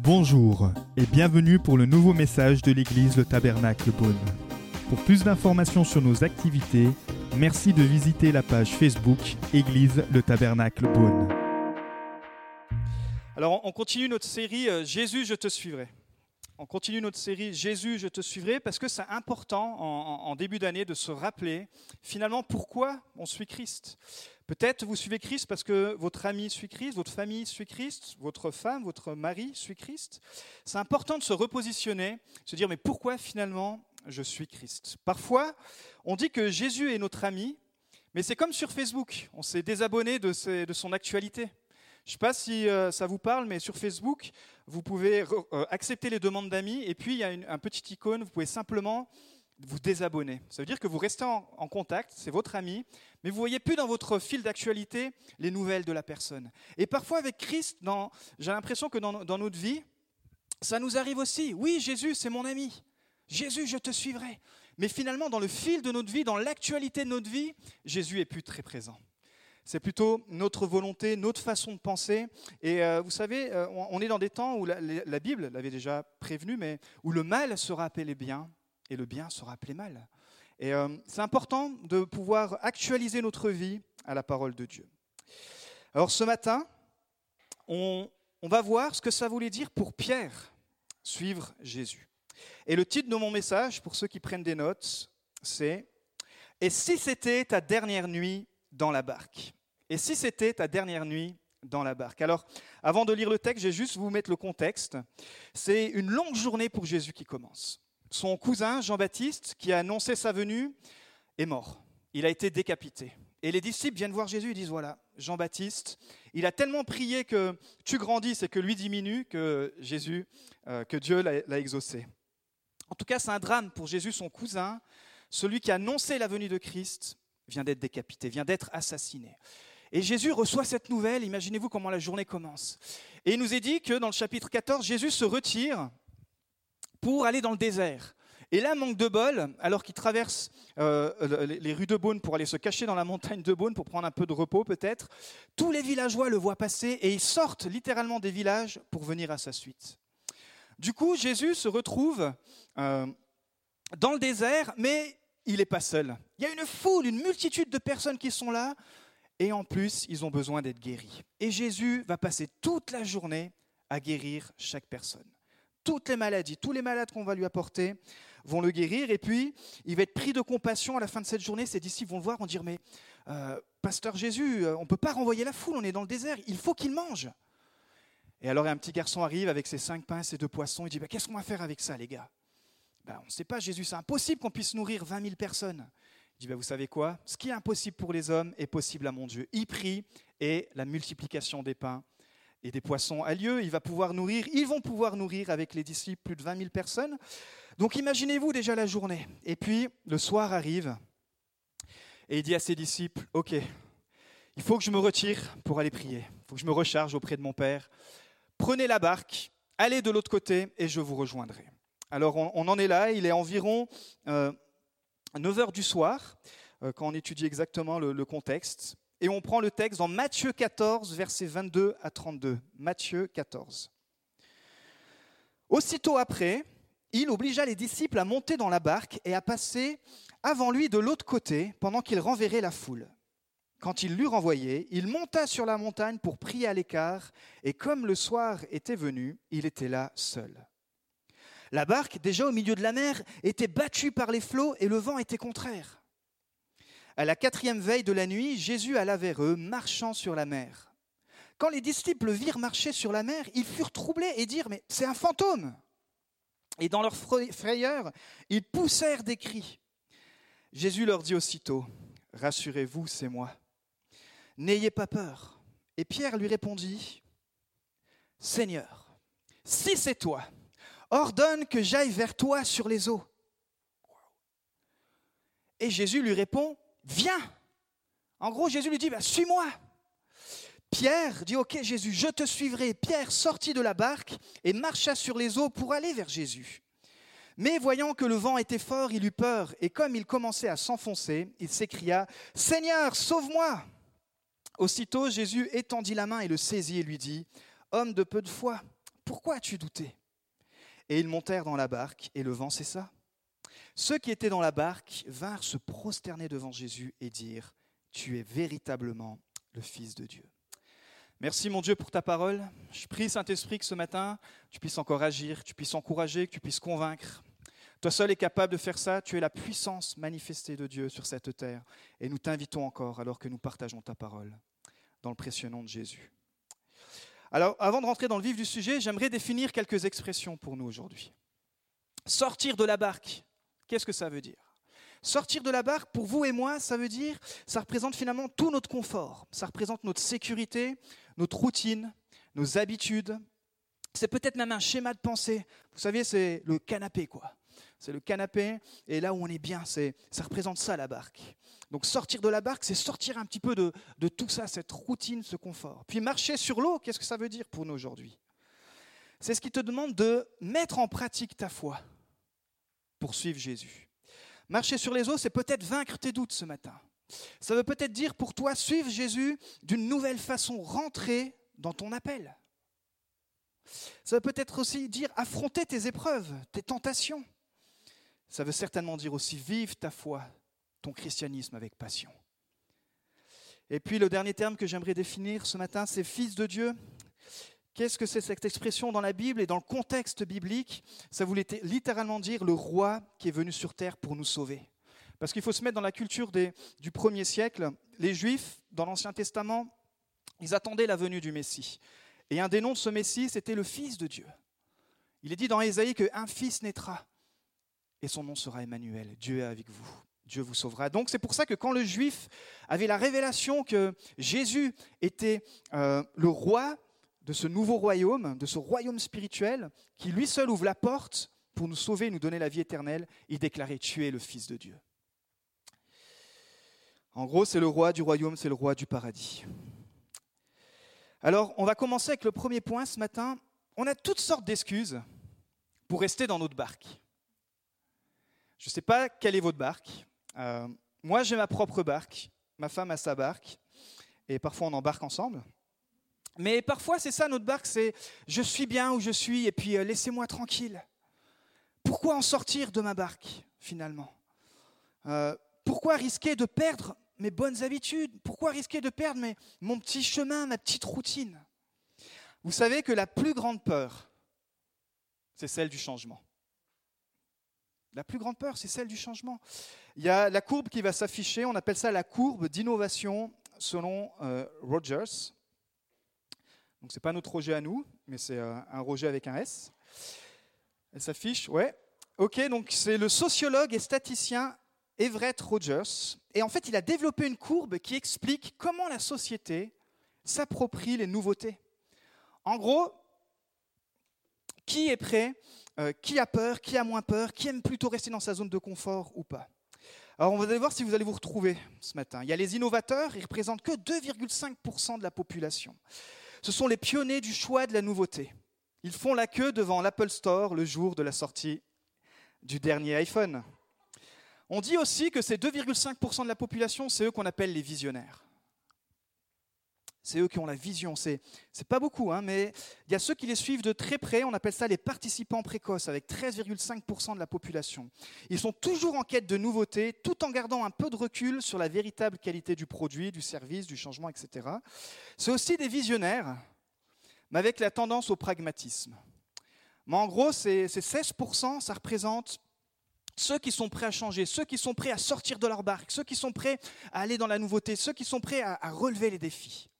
Bonjour et bienvenue pour le nouveau message de l'église Le Tabernacle Beaune. Pour plus d'informations sur nos activités, merci de visiter la page Facebook Église Le Tabernacle Beaune. Alors, on continue notre série euh, Jésus, je te suivrai. On continue notre série Jésus, je te suivrai parce que c'est important en, début d'année de se rappeler finalement pourquoi on suit Christ. Peut-être vous suivez Christ parce que votre ami suit Christ, votre famille suit Christ, votre femme, votre mari suit Christ. C'est important de se repositionner, se dire mais pourquoi finalement je suis Christ? Parfois, on dit que Jésus est notre ami, mais c'est comme sur Facebook, on s'est désabonné de, de son actualité. Je ne sais pas si euh, ça vous parle, mais sur Facebook, vous pouvez euh, accepter les demandes d'amis et puis il y a une- un petit icône, vous pouvez simplement vous désabonner. Ça veut dire que vous restez en, contact, c'est votre ami, mais vous voyez plus dans votre fil d'actualité les nouvelles de la personne. Et parfois avec Christ, j'ai l'impression que dans, dans notre vie, ça nous arrive aussi. Oui, Jésus, c'est mon ami. Jésus, je te suivrai. Mais finalement, dans le fil de notre vie, dans l'actualité de notre vie, Jésus est plus très présent. C'est plutôt notre volonté, notre façon de penser. Et euh, vous savez, euh, on est dans des temps où la, Bible l'avait déjà prévenu, mais où le mal sera appelé bien et le bien sera appelé mal. Et euh, c'est important de pouvoir actualiser notre vie à la parole de Dieu. Alors ce matin, on va voir ce que ça voulait dire pour Pierre, suivre Jésus. Et le titre de mon message, pour ceux qui prennent des notes, c'est Et si c'était ta dernière nuit dans la barque Et si c'était ta dernière nuit dans la barque? Alors, avant de lire le texte, je vais juste vous mettre le contexte. C'est une longue journée pour Jésus qui commence. Son cousin, Jean-Baptiste, qui a annoncé sa venue, est mort. Il a été décapité. Et les disciples viennent voir Jésus et disent, voilà, Jean-Baptiste, il a tellement prié que tu grandisses et que lui diminue, que Jésus, euh, que Dieu l'a exaucé. En tout cas, c'est un drame pour Jésus, son cousin, celui qui a annoncé la venue de Christ, vient d'être décapité, vient d'être assassiné. Et Jésus reçoit cette nouvelle, imaginez-vous comment la journée commence. Et il nous est dit que dans le chapitre 14, Jésus se retire pour aller dans le désert. Et là, manque de bol, alors qu'il traverse euh, les rues de Beaune pour aller se cacher dans la montagne de Beaune pour prendre un peu de repos peut-être, tous les villageois le voient passer et ils sortent littéralement des villages pour venir à sa suite. Du coup, Jésus se retrouve euh, dans le désert, mais il n'est pas seul. Il y a une foule, une multitude de personnes qui sont là, et en plus, ils ont besoin d'être guéris. Et Jésus va passer toute la journée à guérir chaque personne. Toutes les maladies, tous les malades qu'on va lui apporter vont le guérir, et puis il va être pris de compassion à la fin de cette journée. Ses disciples vont le voir, vont dire, mais euh, pasteur Jésus, euh, on ne peut pas renvoyer la foule, on est dans le désert, il faut qu'il mange. Et alors un petit garçon arrive avec ses cinq pains ses deux poissons, il dit, bah, qu'est-ce qu'on va faire avec ça les gars? Ben, On ne sait pas Jésus, c'est impossible qu'on puisse nourrir 20 000 personnes. Il dit, ben, vous savez quoi? Ce qui est impossible pour les hommes est possible à mon Dieu. Il prie et la multiplication des pains et des poissons a lieu. Il va pouvoir nourrir, ils vont pouvoir nourrir avec les disciples plus de 20 000 personnes. Donc imaginez-vous déjà la journée. Et puis le soir arrive et il dit à ses disciples, OK, il faut que je me retire pour aller prier. Il faut que je me recharge auprès de mon Père. Prenez la barque, allez de l'autre côté et je vous rejoindrai. Alors on, en est là, il est environ euh, 9 heures du soir, euh, quand on étudie exactement le, le contexte. Et on prend le texte dans Matthieu 14, versets 22 à 32. Matthieu 14. Aussitôt après, il obligea les disciples à monter dans la barque et à passer avant lui de l'autre côté pendant qu'il renverrait la foule. Quand il l'eut renvoyé, il monta sur la montagne pour prier à l'écart, et comme le soir était venu, il était là seul. La barque, déjà au milieu de la mer, était battue par les flots et le vent était contraire. À la quatrième veille de la nuit, Jésus alla vers eux, marchant sur la mer. Quand les disciples virent marcher sur la mer, ils furent troublés et dirent Mais c'est un fantôme Et dans leur frayeur, ils poussèrent des cris. Jésus leur dit aussitôt Rassurez-vous, c'est moi. N'ayez pas peur. Et Pierre lui répondit Seigneur, si c'est toi, ordonne que j'aille vers toi sur les eaux. Et Jésus lui répond Viens. En gros, Jésus lui dit bah, Suis-moi. Pierre dit Ok, Jésus, je te suivrai. Pierre sortit de la barque et marcha sur les eaux pour aller vers Jésus. Mais voyant que le vent était fort, il eut peur, et comme il commençait à s'enfoncer, il s'écria Seigneur, sauve-moi Aussitôt, Jésus étendit la main et le saisit et lui dit, Homme de peu de foi, pourquoi as-tu douté? Et ils montèrent dans la barque et le vent cessa. Ceux qui étaient dans la barque vinrent se prosterner devant Jésus et dire, Tu es véritablement le Fils de Dieu. Merci mon Dieu pour ta parole. Je prie Saint-Esprit que ce matin, tu puisses encore agir, tu puisses encourager, que tu puisses convaincre. Toi seul es capable de faire ça. Tu es la puissance manifestée de Dieu sur cette terre. Et nous t'invitons encore alors que nous partageons ta parole. Dans le précieux nom de Jésus. Alors, avant de rentrer dans le vif du sujet, j'aimerais définir quelques expressions pour nous aujourd'hui. Sortir de la barque, qu'est-ce que ça veut dire? Sortir de la barque, pour vous et moi, ça veut dire, ça représente finalement tout notre confort, ça représente notre sécurité, notre routine, nos habitudes. C'est peut-être même un schéma de pensée. Vous savez, c'est le canapé, quoi c'est le canapé, et là où on est bien, c'est, ça représente ça la barque. Donc sortir de la barque, c'est sortir un petit peu de, de tout ça, cette routine, ce confort. Puis marcher sur l'eau, qu'est-ce que ça veut dire pour nous aujourd'hui? C'est ce qui te demande de mettre en pratique ta foi pour suivre Jésus. Marcher sur les eaux, c'est peut-être vaincre tes doutes ce matin. Ça veut peut-être dire pour toi suivre Jésus d'une nouvelle façon, rentrer dans ton appel. Ça veut peut-être aussi dire affronter tes épreuves, tes tentations. Ça veut certainement dire aussi vive ta foi, ton christianisme avec passion. Et puis le dernier terme que j'aimerais définir ce matin, c'est fils de Dieu. Qu'est-ce que c'est cette expression dans la Bible et dans le contexte biblique? Ça voulait littéralement dire le roi qui est venu sur terre pour nous sauver. Parce qu'il faut se mettre dans la culture du premier siècle. Les Juifs, dans l'Ancien Testament, ils attendaient la venue du Messie. Et un des noms de ce Messie, c'était le Fils de Dieu. Il est dit dans Ésaïe qu'un fils naîtra et son nom sera Emmanuel. Dieu est avec vous. Dieu vous sauvera. Donc c'est pour ça que quand le juif avait la révélation que Jésus était euh, le roi de ce nouveau royaume, de ce royaume spirituel, qui lui seul ouvre la porte pour nous sauver et nous donner la vie éternelle, il déclarait Tu es le Fils de Dieu. En gros, c'est le roi du royaume, c'est le roi du paradis. Alors, on va commencer avec le premier point ce matin. On a toutes sortes d'excuses pour rester dans notre barque. Je ne sais pas quelle est votre barque. Euh, moi, j'ai ma propre barque. Ma femme a sa barque. Et parfois, on embarque ensemble. Mais parfois, c'est ça notre barque, c'est je suis bien où je suis et puis euh, laissez-moi tranquille. Pourquoi en sortir de ma barque, finalement? Euh, Pourquoi risquer de perdre mes bonnes habitudes? Pourquoi risquer de perdre mon petit chemin, ma petite routine? Vous savez que la plus grande peur, c'est celle du changement. La plus grande peur, c'est celle du changement. Il y a la courbe qui va s'afficher, on appelle ça la courbe d'innovation selon euh, Rogers. Donc ce n'est pas notre Roger à nous, mais c'est euh, un Roger avec un S. Elle s'affiche, ouais. Ok, donc c'est le sociologue et statisticien Everett Rogers. Et en fait, il a développé une courbe qui explique comment la société s'approprie les nouveautés. En gros, qui est prêt euh, qui a peur, qui a moins peur, qui aime plutôt rester dans sa zone de confort ou pas. Alors on va aller voir si vous allez vous retrouver ce matin. Il y a les innovateurs, ils représentent que 2,5% de la population. Ce sont les pionniers du choix de la nouveauté. Ils font la queue devant l'Apple Store le jour de la sortie du dernier iPhone. On dit aussi que ces 2,5% de la population, c'est eux qu'on appelle les visionnaires. C'est eux qui ont la vision. C'est n'est pas beaucoup, hein, mais il y a ceux qui les suivent de très près. On appelle ça les participants précoces, avec 13,5% de la population. Ils sont toujours en quête de nouveautés, tout en gardant un peu de recul sur la véritable qualité du produit, du service, du changement, etc. C'est aussi des visionnaires, mais avec la tendance au pragmatisme. Mais en gros, ces 16%, ça représente ceux qui sont prêts à changer, ceux qui sont prêts à sortir de leur barque, ceux qui sont prêts à aller dans la nouveauté, ceux qui sont prêts à relever les défis.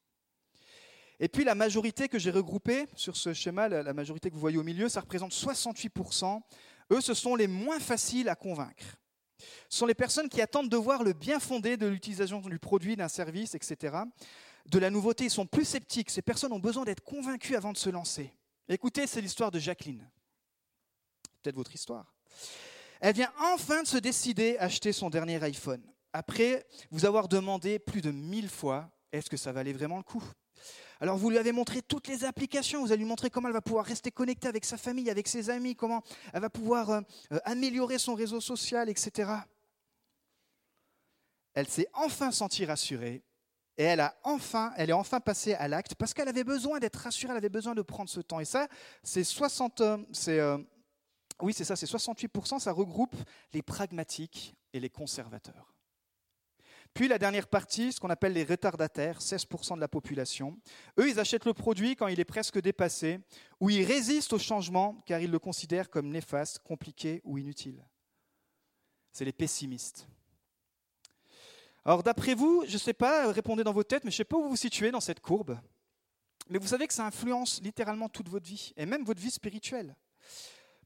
Et puis la majorité que j'ai regroupée sur ce schéma, la majorité que vous voyez au milieu, ça représente 68%. Eux, ce sont les moins faciles à convaincre. Ce sont les personnes qui attendent de voir le bien fondé de l'utilisation du produit, d'un service, etc. De la nouveauté, ils sont plus sceptiques. Ces personnes ont besoin d'être convaincues avant de se lancer. Écoutez, c'est l'histoire de Jacqueline. Peut-être votre histoire. Elle vient enfin de se décider à acheter son dernier iPhone. Après vous avoir demandé plus de mille fois, est-ce que ça valait vraiment le coup? Alors vous lui avez montré toutes les applications, vous allez lui montrer comment elle va pouvoir rester connectée avec sa famille, avec ses amis, comment elle va pouvoir euh, euh, améliorer son réseau social, etc. Elle s'est enfin sentie rassurée Et elle, est enfin passée à l'acte parce qu'elle avait besoin d'être rassurée, elle avait besoin de prendre ce temps. Et ça, c'est 60, c'est, euh, oui, c'est ça, c'est 68%, ça regroupe les pragmatiques et les conservateurs. Puis la dernière partie, ce qu'on appelle les retardataires, 16% de la population. Eux, ils achètent le produit quand il est presque dépassé, ou ils résistent au changement car ils le considèrent comme néfaste, compliqué ou inutile. C'est les pessimistes. Alors d'après vous, je ne sais pas, répondez dans vos têtes, mais je ne sais pas où vous vous situez dans cette courbe. Mais vous savez que ça influence littéralement toute votre vie, et même votre vie spirituelle.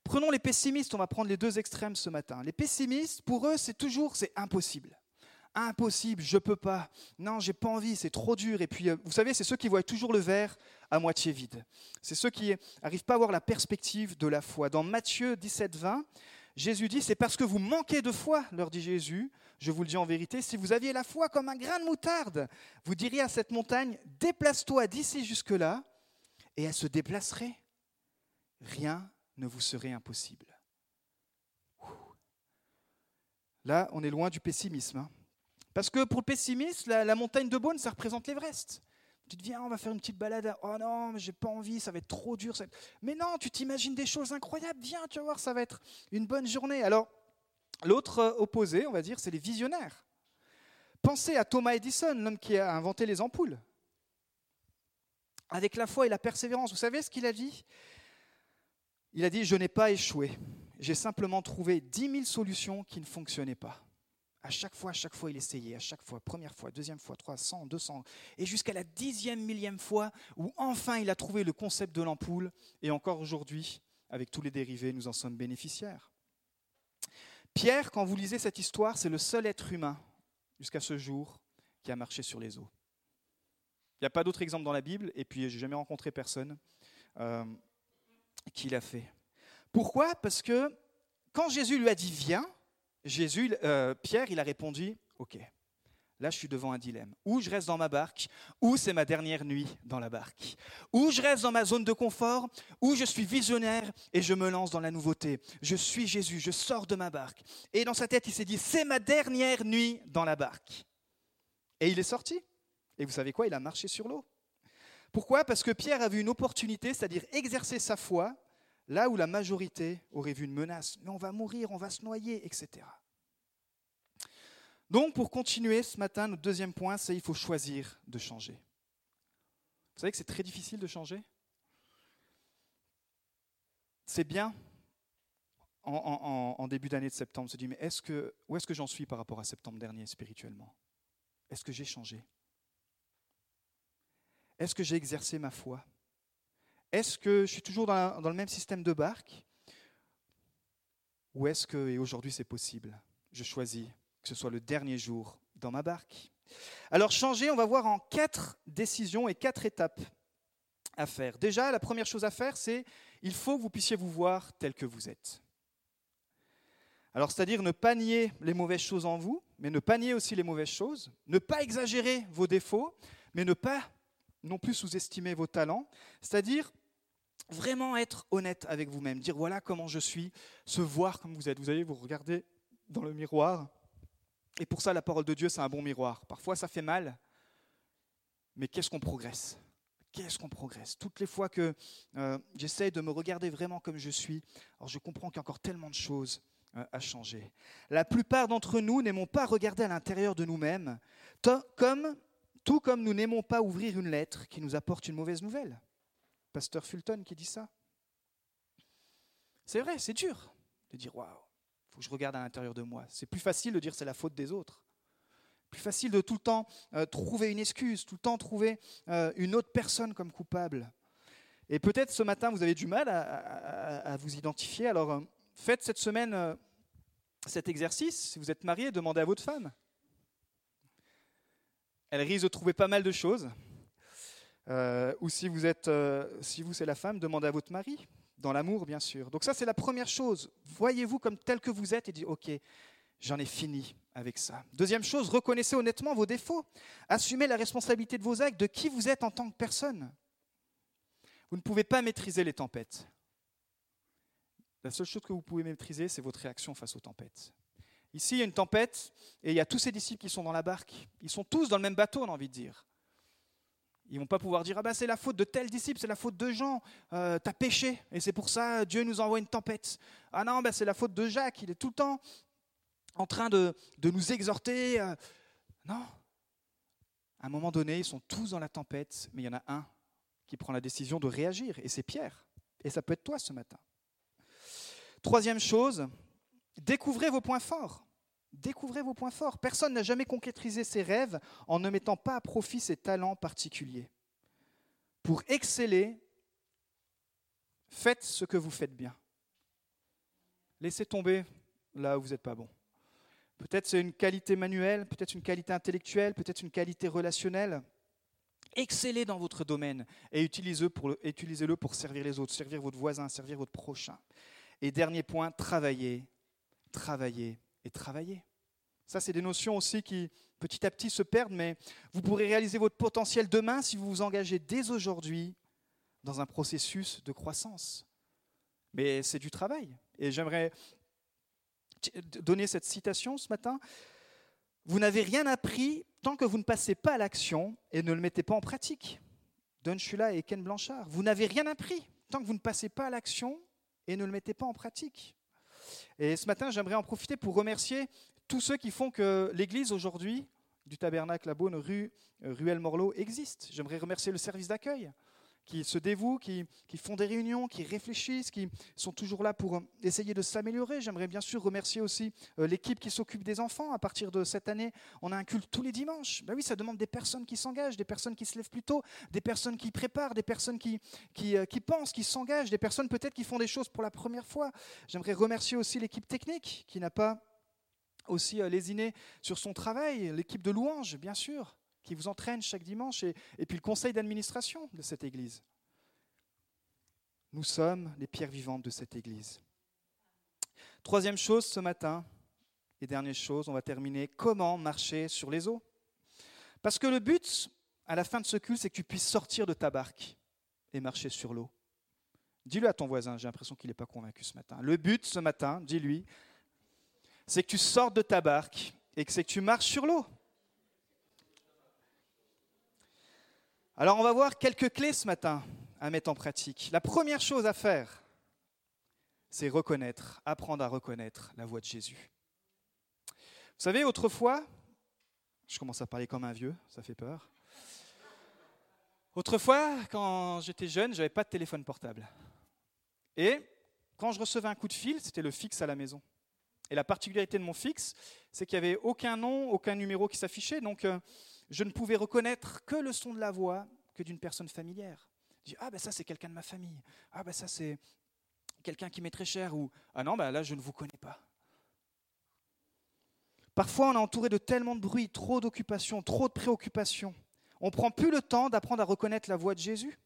Prenons les pessimistes, on va prendre les deux extrêmes ce matin. Les pessimistes, pour eux, c'est toujours, c'est impossible impossible, je peux pas. Non, j'ai pas envie, c'est trop dur. Et puis, euh, vous savez, c'est ceux qui voient toujours le verre à moitié vide. C'est ceux qui n'arrivent pas à voir la perspective de la foi. Dans Matthieu 17, 20, Jésus dit, c'est parce que vous manquez de foi, leur dit Jésus. Je vous le dis en vérité, si vous aviez la foi comme un grain de moutarde, vous diriez à cette montagne, déplace-toi d'ici jusque-là, et elle se déplacerait. Rien ne vous serait impossible. Là, on est loin du pessimisme. Hein. Parce que pour le pessimiste, la, montagne de Beaune, ça représente l'Everest. Tu te dis, on va faire une petite balade. Oh non, mais j'ai pas envie, ça va être trop dur. Mais non, tu t'imagines des choses incroyables. Viens, tu vas voir, ça va être une bonne journée. Alors, l'autre euh, opposé, on va dire, c'est les visionnaires. Pensez à Thomas Edison, l'homme qui a inventé les ampoules. Avec la foi et la persévérance, vous savez ce qu'il a dit? Il a dit, je n'ai pas échoué. J'ai simplement trouvé 10 000 solutions qui ne fonctionnaient pas. À chaque fois, à chaque fois, il essayait, à chaque fois, première fois, deuxième fois, 300, 200, et jusqu'à la dixième, millième fois, où enfin il a trouvé le concept de l'ampoule, et encore aujourd'hui, avec tous les dérivés, nous en sommes bénéficiaires. Pierre, quand vous lisez cette histoire, c'est le seul être humain, jusqu'à ce jour, qui a marché sur les eaux. Il n'y a pas d'autre exemple dans la Bible, et puis j'ai jamais rencontré personne euh, qui l'a fait. Pourquoi? Parce que quand Jésus lui a dit viens, Jésus, euh, Pierre, il a répondu, ok, là je suis devant un dilemme. Ou je reste dans ma barque, ou c'est ma dernière nuit dans la barque. Ou je reste dans ma zone de confort, ou je suis visionnaire et je me lance dans la nouveauté. Je suis Jésus, je sors de ma barque. Et dans sa tête, il s'est dit, c'est ma dernière nuit dans la barque. Et il est sorti. Et vous savez quoi? Il a marché sur l'eau. Pourquoi? Parce que Pierre a vu une opportunité, c'est-à-dire exercer sa foi là où la majorité aurait vu une menace. Mais on va mourir, on va se noyer, etc. Donc, pour continuer ce matin, notre deuxième point, c'est qu'il faut choisir de changer. Vous savez que c'est très difficile de changer? C'est bien en, début d'année de septembre, se dire, mais où est-ce que j'en suis par rapport à septembre dernier spirituellement? Est-ce que j'ai changé? Est-ce que j'ai exercé ma foi? Est-ce que je suis toujours dans, le même système de barque Ou est-ce que, et aujourd'hui c'est possible, je choisis que ce soit le dernier jour dans ma barque? Alors changer, on va voir en quatre décisions et quatre étapes à faire. Déjà, la première chose à faire, c'est il faut que vous puissiez vous voir tel que vous êtes. Alors, c'est-à-dire ne pas nier les mauvaises choses en vous, mais ne pas nier aussi les mauvaises choses, ne pas exagérer vos défauts, mais ne pas non plus sous-estimer vos talents, c'est-à-dire vraiment être honnête avec vous-même, dire voilà comment je suis, se voir comme vous êtes. Vous allez vous regarder dans le miroir. Et pour ça, la parole de Dieu, c'est un bon miroir. Parfois, ça fait mal, mais qu'est-ce qu'on progresse? Qu'est-ce qu'on progresse? Toutes les fois que euh, j'essaie de me regarder vraiment comme je suis, alors je comprends qu'il y a encore tellement de choses euh, à changer. La plupart d'entre nous n'aimons pas regarder à l'intérieur de nous-mêmes, comme tout comme nous n'aimons pas ouvrir une lettre qui nous apporte une mauvaise nouvelle. Pasteur Fulton qui dit ça. C'est vrai, c'est dur de dire waouh, il faut que je regarde à l'intérieur de moi. C'est plus facile de dire c'est la faute des autres. Plus facile de tout le temps euh, trouver une excuse, tout le temps trouver euh, une autre personne comme coupable. Et peut-être ce matin vous avez du mal à, vous identifier. Alors euh, faites cette semaine cet exercice. Si vous êtes marié, demandez à votre femme elle risque de trouver pas mal de choses. Euh, ou si vous êtes, euh, si vous c'est la femme, demandez à votre mari, dans l'amour bien sûr. Donc ça c'est la première chose. Voyez-vous comme tel que vous êtes et dites ok, j'en ai fini avec ça. Deuxième chose, reconnaissez honnêtement vos défauts. Assumez la responsabilité de vos actes, de qui vous êtes en tant que personne. Vous ne pouvez pas maîtriser les tempêtes. La seule chose que vous pouvez maîtriser, c'est votre réaction face aux tempêtes. Ici, il y a une tempête et il y a tous ces disciples qui sont dans la barque. Ils sont tous dans le même bateau, on a envie de dire. Ils vont pas pouvoir dire ah ben, c'est la faute de tel disciple, c'est la faute de Jean, euh, tu as péché et c'est pour ça Dieu nous envoie une tempête. Ah non, ben, c'est la faute de Jacques, il est tout le temps en train de, nous exhorter. Euh. non. À un moment donné, ils sont tous dans la tempête, mais il y en a un qui prend la décision de réagir et c'est Pierre. Et ça peut être toi ce matin. Troisième chose, découvrez vos points forts. Découvrez vos points forts. Personne n'a jamais concrétisé ses rêves en ne mettant pas à profit ses talents particuliers. Pour exceller, faites ce que vous faites bien. Laissez tomber là où vous n'êtes pas bon. Peut-être c'est une qualité manuelle, peut-être une qualité intellectuelle, peut-être une qualité relationnelle. Excellez dans votre domaine et utilisez-le pour, pour servir les autres, servir votre voisin, servir votre prochain. Et dernier point, travaillez, travaillez et travailler. Ça, c'est des notions aussi qui petit à petit se perdent, mais vous pourrez réaliser votre potentiel demain si vous vous engagez dès aujourd'hui dans un processus de croissance. Mais c'est du travail. Et j'aimerais donner cette citation ce matin. Vous n'avez rien appris tant que vous ne passez pas à l'action et ne le mettez pas en pratique. Don Shula et Ken Blanchard. Vous n'avez rien appris tant que vous ne passez pas à l'action et ne le mettez pas en pratique. Et ce matin, j'aimerais en profiter pour remercier tous ceux qui font que l'Église aujourd'hui, du Tabernacle à Beaune, rue euh, Ruelle Morlot, existe. J'aimerais remercier le service d'accueil qui se dévouent, qui, font des réunions, qui réfléchissent, qui sont toujours là pour euh, essayer de s'améliorer. J'aimerais bien sûr remercier aussi euh, l'équipe qui s'occupe des enfants. À partir de cette année, on a un culte tous les dimanches. Ben oui, ça demande des personnes qui s'engagent, des personnes qui se lèvent plus tôt, des personnes qui préparent, des personnes qui, qui, euh, qui pensent, qui s'engagent, des personnes peut-être qui font des choses pour la première fois. J'aimerais remercier aussi l'équipe technique qui n'a pas aussi lésiné sur son travail, l'équipe de louanges, bien sûr qui vous entraîne chaque dimanche, et, puis le conseil d'administration de cette Église. Nous sommes les pierres vivantes de cette Église. Troisième chose ce matin, et dernière chose, on va terminer, comment marcher sur les eaux? Parce que le but, à la fin de ce culte, c'est que tu puisses sortir de ta barque et marcher sur l'eau. Dis-le à ton voisin, j'ai l'impression qu'il n'est pas convaincu ce matin. Le but ce matin, dis-lui, c'est que tu sortes de ta barque et que c'est que tu marches sur l'eau. Alors on va voir quelques clés ce matin à mettre en pratique. La première chose à faire, c'est reconnaître, apprendre à reconnaître la voix de Jésus. Vous savez, autrefois, je commence à parler comme un vieux, ça fait peur. Autrefois, quand j'étais jeune, je n'avais pas de téléphone portable. Et quand je recevais un coup de fil, c'était le fixe à la maison. Et la particularité de mon fixe, c'est qu'il n'y avait aucun nom, aucun numéro qui s'affichait. Donc, euh, je ne pouvais reconnaître que le son de la voix que d'une personne familière. Je dis, ah ben ça c'est quelqu'un de ma famille, ah ben ça c'est quelqu'un qui m'est très cher, ou ah non, ben là je ne vous connais pas. Parfois on est entouré de tellement de bruit, trop d'occupations, trop de préoccupations. On ne prend plus le temps d'apprendre à reconnaître la voix de Jésus.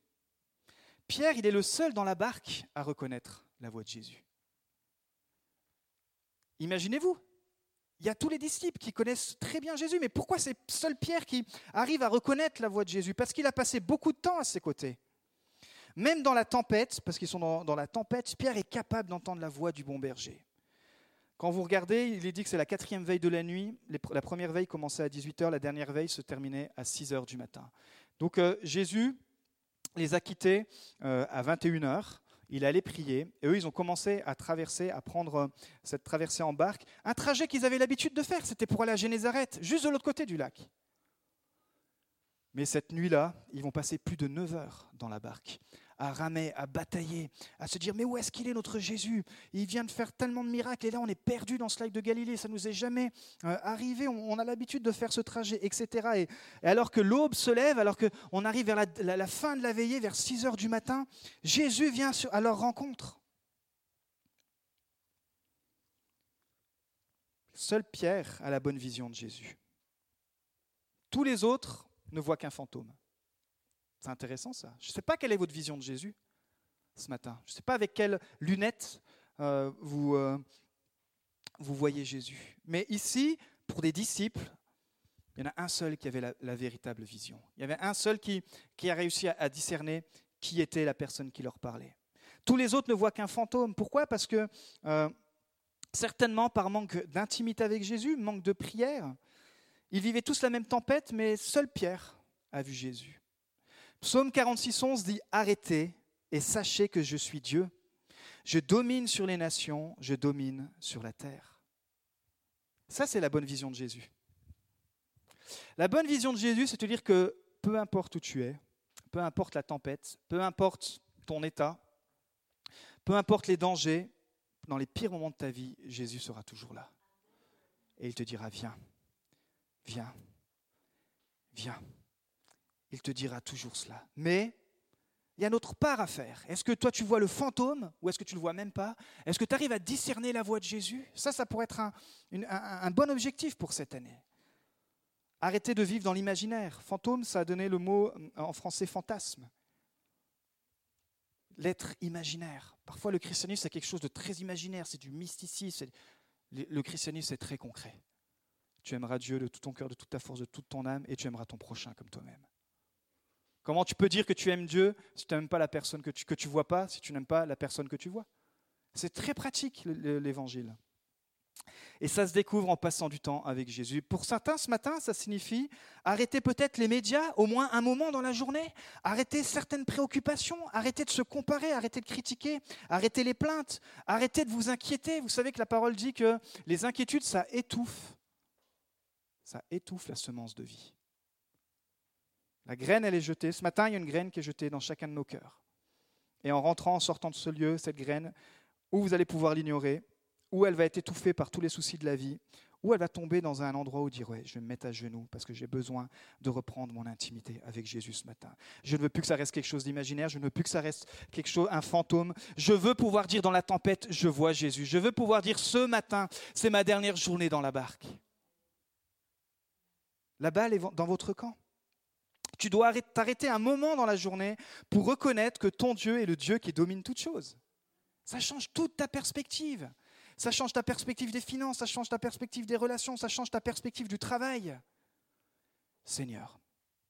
Pierre, il est le seul dans la barque à reconnaître la voix de Jésus. Imaginez-vous, il y a tous les disciples qui connaissent très bien Jésus, mais pourquoi c'est seul Pierre qui arrive à reconnaître la voix de Jésus? Parce qu'il a passé beaucoup de temps à ses côtés. Même dans la tempête, parce qu'ils sont dans, la tempête, Pierre est capable d'entendre la voix du bon berger. Quand vous regardez, il est dit que c'est la quatrième veille de la nuit. La première veille commençait à 18h, la dernière veille se terminait à 6h du matin. Donc euh, Jésus les a quittés euh, à 21h il allait prier, et eux, ils ont commencé à traverser, à prendre euh, cette traversée en barque, un trajet qu'ils avaient l'habitude de faire, c'était pour aller à Génézareth, juste de l'autre côté du lac. Mais cette nuit-là, ils vont passer plus de 9 heures dans la barque, à ramer, à batailler, à se dire mais où est-ce qu'il est notre Jésus? Il vient de faire tellement de miracles et là on est perdu dans ce lac de Galilée, ça nous est jamais euh, arrivé, on, a l'habitude de faire ce trajet, etc. Et, alors que l'aube se lève, alors qu'on arrive vers la, fin de la veillée, vers 6 heures du matin, Jésus vient à leur rencontre. Seul Pierre a la bonne vision de Jésus. Tous les autres ne voient qu'un fantôme. C'est intéressant ça. Je ne sais pas quelle est votre vision de Jésus ce matin. Je ne sais pas avec quelles lunettes euh, vous, euh, vous voyez Jésus. Mais ici, pour des disciples, il y en a un seul qui avait la, véritable vision. Il y avait un seul qui, qui a réussi à, discerner qui était la personne qui leur parlait. Tous les autres ne voient qu'un fantôme. Pourquoi? Parce que euh, certainement par manque d'intimité avec Jésus, manque de prière. Ils vivaient tous la même tempête, mais seul Pierre a vu Jésus. Psaume 46, 11 dit Arrêtez et sachez que je suis Dieu. Je domine sur les nations, je domine sur la terre. Ça, c'est la bonne vision de Jésus. La bonne vision de Jésus, c'est de dire que peu importe où tu es, peu importe la tempête, peu importe ton état, peu importe les dangers, dans les pires moments de ta vie, Jésus sera toujours là. Et il te dira, viens, viens, viens. Il te dira toujours cela. Mais il y a notre part à faire. Est-ce que toi tu vois le fantôme ou est-ce que tu ne le vois même pas? Est-ce que tu arrives à discerner la voix de Jésus? Ça, ça pourrait être un, bon objectif pour cette année. Arrêtez de vivre dans l'imaginaire. Fantôme, ça a donné le mot euh, en français fantasme. L'être imaginaire. Parfois, le christianisme, c'est quelque chose de très imaginaire, c'est du mysticisme. Le christianisme, c'est très concret. Tu aimeras Dieu de tout ton cœur, de toute ta force, de toute ton âme, et tu aimeras ton prochain comme toi-même. Comment tu peux dire que tu aimes Dieu si tu n'aimes pas la personne que tu que vois pas, si tu n'aimes pas la personne que tu vois? C'est très pratique l'évangile. Et ça se découvre en passant du temps avec Jésus. Pour certains, ce matin, ça signifie arrêter peut-être les médias au moins un moment dans la journée, arrêter certaines préoccupations, arrêter de se comparer, arrêter de critiquer, arrêter les plaintes, arrêter de vous inquiéter. Vous savez que la parole dit que les inquiétudes, ça étouffe. Ça étouffe la semence de vie. La graine, elle est jetée. Ce matin, il y a une graine qui est jetée dans chacun de nos cœurs. Et en rentrant, en sortant de ce lieu, cette graine, où vous allez pouvoir l'ignorer, où elle va être étouffée par tous les soucis de la vie, ou elle va tomber dans un endroit où dire ouais, je vais me mettre à genoux parce que j'ai besoin de reprendre mon intimité avec Jésus ce matin. Je ne veux plus que ça reste quelque chose d'imaginaire, je ne veux plus que ça reste quelque chose un fantôme. Je veux pouvoir dire dans la tempête, je vois Jésus. Je veux pouvoir dire ce matin, c'est ma dernière journée dans la barque. La balle est dans votre camp. Tu dois t'arrêter un moment dans la journée pour reconnaître que ton Dieu est le Dieu qui domine toutes choses. Ça change toute ta perspective. Ça change ta perspective des finances, ça change ta perspective des relations, ça change ta perspective du travail. Seigneur,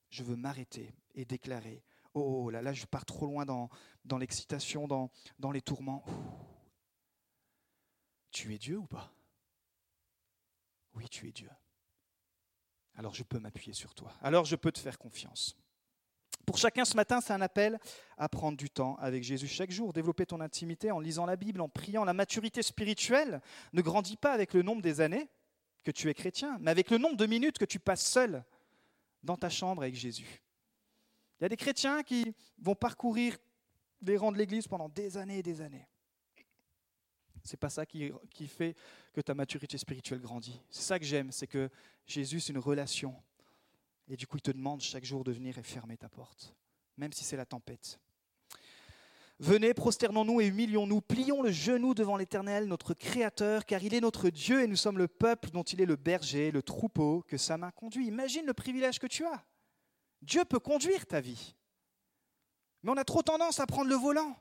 je veux m'arrêter et déclarer, oh, oh, oh là là, je pars trop loin dans, dans l'excitation, dans, dans les tourments. Tu es Dieu ou pas? Oui, tu es Dieu alors je peux m'appuyer sur toi. Alors je peux te faire confiance. Pour chacun ce matin, c'est un appel à prendre du temps avec Jésus chaque jour, développer ton intimité en lisant la Bible, en priant. La maturité spirituelle ne grandit pas avec le nombre des années que tu es chrétien, mais avec le nombre de minutes que tu passes seul dans ta chambre avec Jésus. Il y a des chrétiens qui vont parcourir les rangs de l'Église pendant des années et des années. C'est pas ça qui, qui, fait que ta maturité spirituelle grandit. C'est ça que j'aime, c'est que Jésus, c'est une relation. Et du coup, il te demande chaque jour de venir et fermer ta porte, même si c'est la tempête. Venez, prosternons-nous et humilions-nous, plions le genou devant l'Éternel, notre Créateur, car il est notre Dieu et nous sommes le peuple dont il est le berger, le troupeau que sa main conduit. Imagine le privilège que tu as. Dieu peut conduire ta vie. Mais on a trop tendance à prendre le volant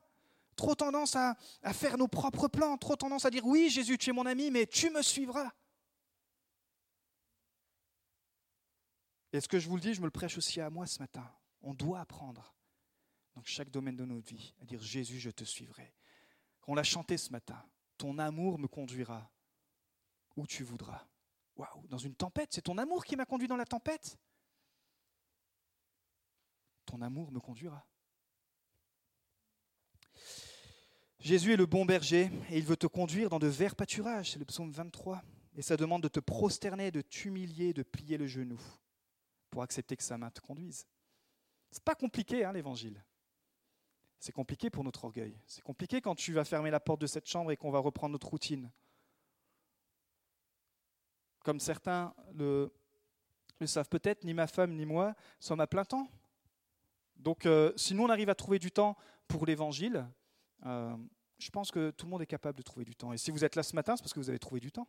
trop tendance à, faire nos propres plans, trop tendance à dire oui Jésus, tu es mon ami, mais tu me suivras. Et ce que je vous le dis, je me le prêche aussi à moi ce matin. On doit apprendre, dans chaque domaine de notre vie, à dire Jésus, je te suivrai. On l'a chanté ce matin. Ton amour me conduira où tu voudras. Waouh, dans une tempête, c'est ton amour qui m'a conduit dans la tempête. Ton amour me conduira. Jésus est le bon berger et il veut te conduire dans de verts pâturages. C'est le psaume 23. Et ça demande de te prosterner, de t'humilier, de plier le genou pour accepter que sa main te conduise. C'est pas compliqué, hein, l'évangile. C'est compliqué pour notre orgueil. C'est compliqué quand tu vas fermer la porte de cette chambre et qu'on va reprendre notre routine. Comme certains le, savent peut-être, ni ma femme ni moi sommes à plein temps. Donc, euh, si nous on arrive à trouver du temps pour l'évangile, euh, je pense que tout le monde est capable de trouver du temps. Et si vous êtes là ce matin, c'est parce que vous avez trouvé du temps.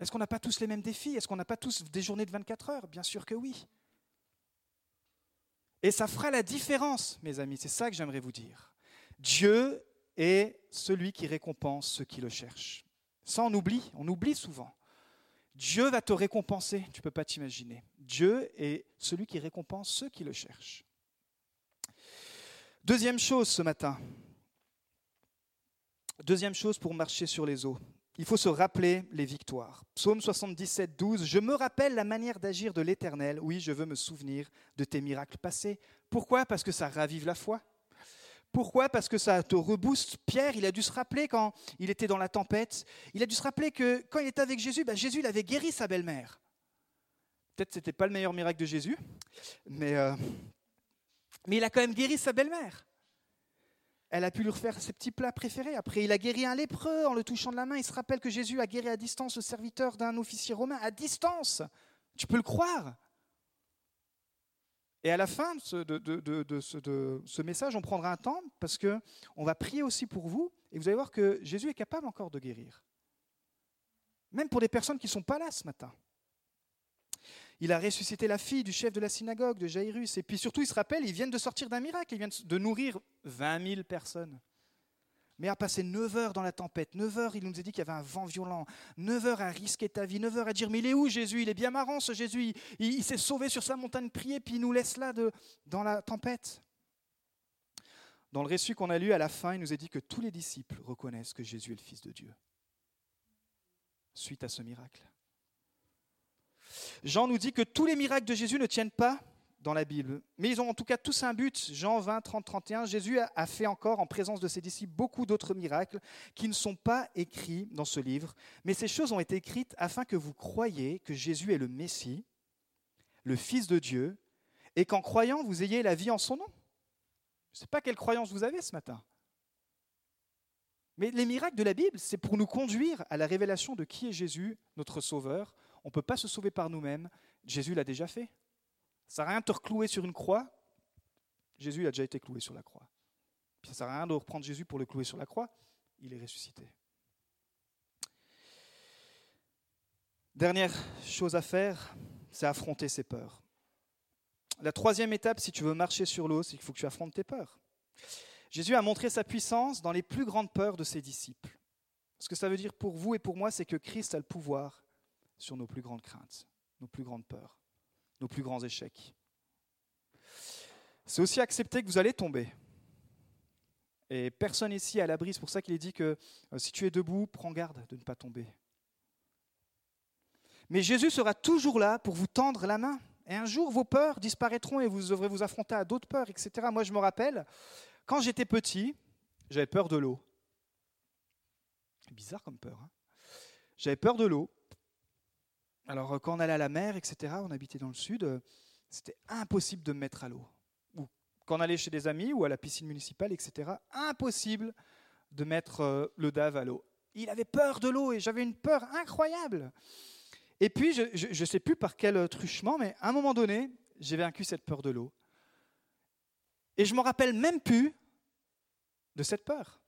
Est-ce qu'on n'a pas tous les mêmes défis? Est-ce qu'on n'a pas tous des journées de 24 heures? Bien sûr que oui. Et ça fera la différence, mes amis. C'est ça que j'aimerais vous dire. Dieu est celui qui récompense ceux qui le cherchent. Ça, on oublie, on oublie souvent. Dieu va te récompenser, tu ne peux pas t'imaginer. Dieu est celui qui récompense ceux qui le cherchent. Deuxième chose ce matin, Deuxième chose pour marcher sur les eaux, il faut se rappeler les victoires. Psaume 77, 12, Je me rappelle la manière d'agir de l'Éternel. Oui, je veux me souvenir de tes miracles passés. Pourquoi? Parce que ça ravive la foi. Pourquoi? Parce que ça te rebooste. Pierre, il a dû se rappeler quand il était dans la tempête, il a dû se rappeler que quand il était avec Jésus, ben Jésus il avait guéri sa belle-mère. Peut-être que ce n'était pas le meilleur miracle de Jésus, mais, euh, mais il a quand même guéri sa belle-mère. Elle a pu lui refaire ses petits plats préférés. Après, il a guéri un lépreux en le touchant de la main. Il se rappelle que Jésus a guéri à distance le serviteur d'un officier romain. À distance Tu peux le croire Et à la fin de ce, message, on prendra un temps parce qu'on va prier aussi pour vous. Et vous allez voir que Jésus est capable encore de guérir. Même pour des personnes qui ne sont pas là ce matin. Il a ressuscité la fille du chef de la synagogue, de Jairus. Et puis surtout, il se rappelle, ils viennent de sortir d'un miracle. Ils viennent de nourrir 20 000 personnes. Mais à passer 9 heures dans la tempête, 9 heures, il nous a dit qu'il y avait un vent violent, 9 heures à risquer ta vie, 9 heures à dire Mais il est où Jésus? Il est bien marrant ce Jésus, il, s'est sauvé sur sa montagne priée, puis il nous laisse là dans la tempête. Dans le récit qu'on a lu à la fin, il nous a dit que tous les disciples reconnaissent que Jésus est le Fils de Dieu, suite à ce miracle. Jean nous dit que tous les miracles de Jésus ne tiennent pas dans la Bible, mais ils ont en tout cas tous un but. Jean 20, 30, 31, Jésus a fait encore en présence de ses disciples beaucoup d'autres miracles qui ne sont pas écrits dans ce livre, mais ces choses ont été écrites afin que vous croyiez que Jésus est le Messie, le Fils de Dieu, et qu'en croyant, vous ayez la vie en son nom. Je ne sais pas quelle croyance vous avez ce matin. Mais les miracles de la Bible, c'est pour nous conduire à la révélation de qui est Jésus, notre Sauveur, on ne peut pas se sauver par nous-mêmes. Jésus l'a déjà fait. Ça ne sert à rien de te reclouer sur une croix. Jésus a déjà été cloué sur la croix. ça ne sert à rien de reprendre Jésus pour le clouer sur la croix. Il est ressuscité. Dernière chose à faire, c'est affronter ses peurs. La troisième étape, si tu veux marcher sur l'eau, c'est qu'il faut que tu affrontes tes peurs. Jésus a montré sa puissance dans les plus grandes peurs de ses disciples. Ce que ça veut dire pour vous et pour moi, c'est que Christ a le pouvoir sur nos plus grandes craintes, nos plus grandes peurs, nos plus grands échecs. C'est aussi accepter que vous allez tomber. Et personne ici à l'abri, c'est pour ça qu'il est dit que euh, si tu es debout, prends garde de ne pas tomber. Mais Jésus sera toujours là pour vous tendre la main. Et un jour, vos peurs disparaîtront et vous devrez vous affronter à d'autres peurs, etc. Moi, je me rappelle, quand j'étais petit, j'avais peur de l'eau. Bizarre comme peur. Hein j'avais peur de l'eau. Alors, euh, quand on allait à la mer, etc., on habitait dans le sud, euh, c'était impossible de me mettre à l'eau. Ou quand on allait chez des amis ou à la piscine municipale, etc., impossible de mettre euh, le dave à l'eau. Il avait peur de l'eau et j'avais une peur incroyable. Et puis, je ne sais plus par quel truchement, mais à un moment donné, j'ai vaincu cette peur de l'eau. Et je ne me rappelle même plus de cette peur.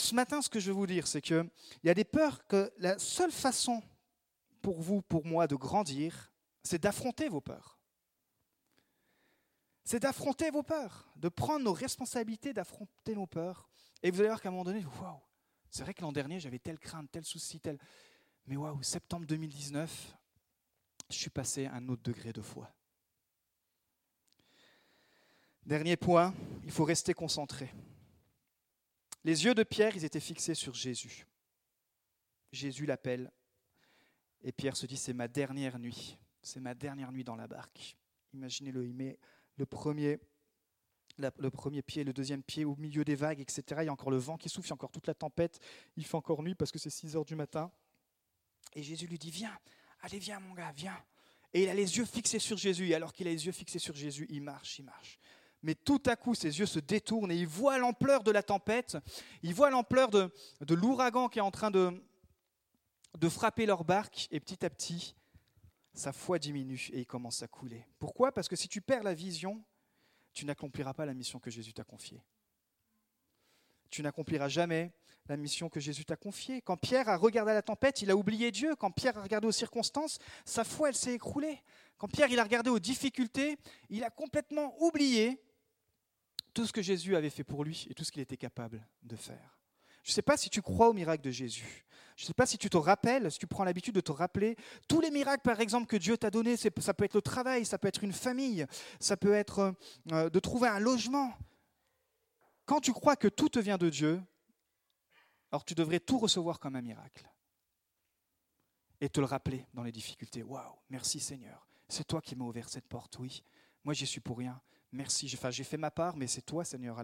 Ce matin, ce que je veux vous dire, c'est qu'il y a des peurs que la seule façon pour vous, pour moi, de grandir, c'est d'affronter vos peurs. C'est d'affronter vos peurs, de prendre nos responsabilités, d'affronter nos peurs. Et vous allez voir qu'à un moment donné, waouh, c'est vrai que l'an dernier, j'avais telle crainte, tel souci, tel. Mais waouh, septembre 2019, je suis passé à un autre degré de foi. Dernier point, il faut rester concentré. Les yeux de Pierre, ils étaient fixés sur Jésus. Jésus l'appelle. Et Pierre se dit, c'est ma dernière nuit. C'est ma dernière nuit dans la barque. Imaginez-le, il met le premier, le premier pied, le deuxième pied au milieu des vagues, etc. Il y a encore le vent qui souffle, il y a encore toute la tempête. Il fait encore nuit parce que c'est 6 heures du matin. Et Jésus lui dit, viens, allez, viens mon gars, viens. Et il a les yeux fixés sur Jésus. Et alors qu'il a les yeux fixés sur Jésus, il marche, il marche mais tout à coup ses yeux se détournent et il voit l'ampleur de la tempête, il voit l'ampleur de, l'ouragan qui est en train de, frapper leur barque, et petit à petit, sa foi diminue et il commence à couler. Pourquoi? Parce que si tu perds la vision, tu n'accompliras pas la mission que Jésus t'a confiée. Tu n'accompliras jamais la mission que Jésus t'a confiée. Quand Pierre a regardé la tempête, il a oublié Dieu. Quand Pierre a regardé aux circonstances, sa foi, elle s'est écroulée. Quand Pierre a regardé aux difficultés, il a complètement oublié tout ce que Jésus avait fait pour lui et tout ce qu'il était capable de faire. Je ne sais pas si tu crois au miracle de Jésus. Je ne sais pas si tu te rappelles, si tu prends l'habitude de te rappeler tous les miracles, par exemple, que Dieu t'a donnés. Ça peut être le travail, ça peut être une famille, ça peut être euh, de trouver un logement. quand tu crois que tout te vient de Dieu, alors tu devrais tout recevoir comme un miracle. Et te le rappeler dans les difficultés. Waouh, merci Seigneur. C'est toi qui m'as ouvert cette porte, oui. Moi, j'y suis pour rien. Merci. J'ai fait ma part, mais c'est toi, Seigneur,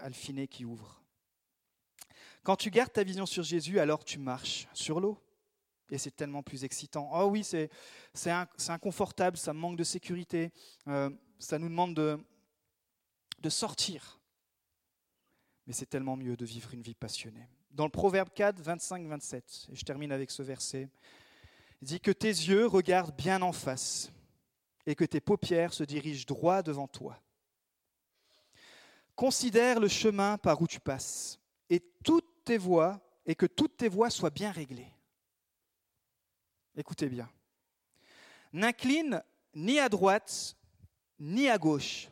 Alfiné, qui ouvre. Quand tu gardes ta vision sur Jésus, alors tu marches sur l'eau. Et c'est tellement plus excitant. Oh oui, c'est inconfortable, ça manque de sécurité, euh, ça nous demande de, de sortir. Mais c'est tellement mieux de vivre une vie passionnée. Dans le Proverbe 4, 25-27, et je termine avec ce verset, il dit que tes yeux regardent bien en face et que tes paupières se dirigent droit devant toi. Considère le chemin par où tu passes et toutes tes voies et que toutes tes voies soient bien réglées. Écoutez bien. N'incline ni à droite ni à gauche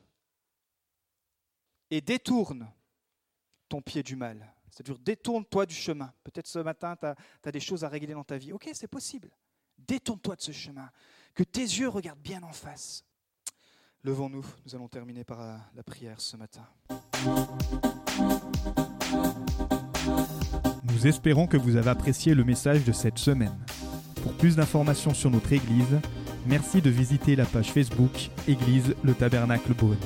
et détourne ton pied du mal. C'est-à-dire détourne-toi du chemin. Peut-être ce matin, tu as, des choses à régler dans ta vie. Ok, c'est possible. Détourne-toi de ce chemin. Que tes yeux regardent bien en face. Levons-nous. Nous allons terminer par la, la prière ce matin. Nous espérons que vous avez apprécié le message de cette semaine. Pour plus d'informations sur notre Église, merci de visiter la page Facebook Église le Tabernacle Beaune.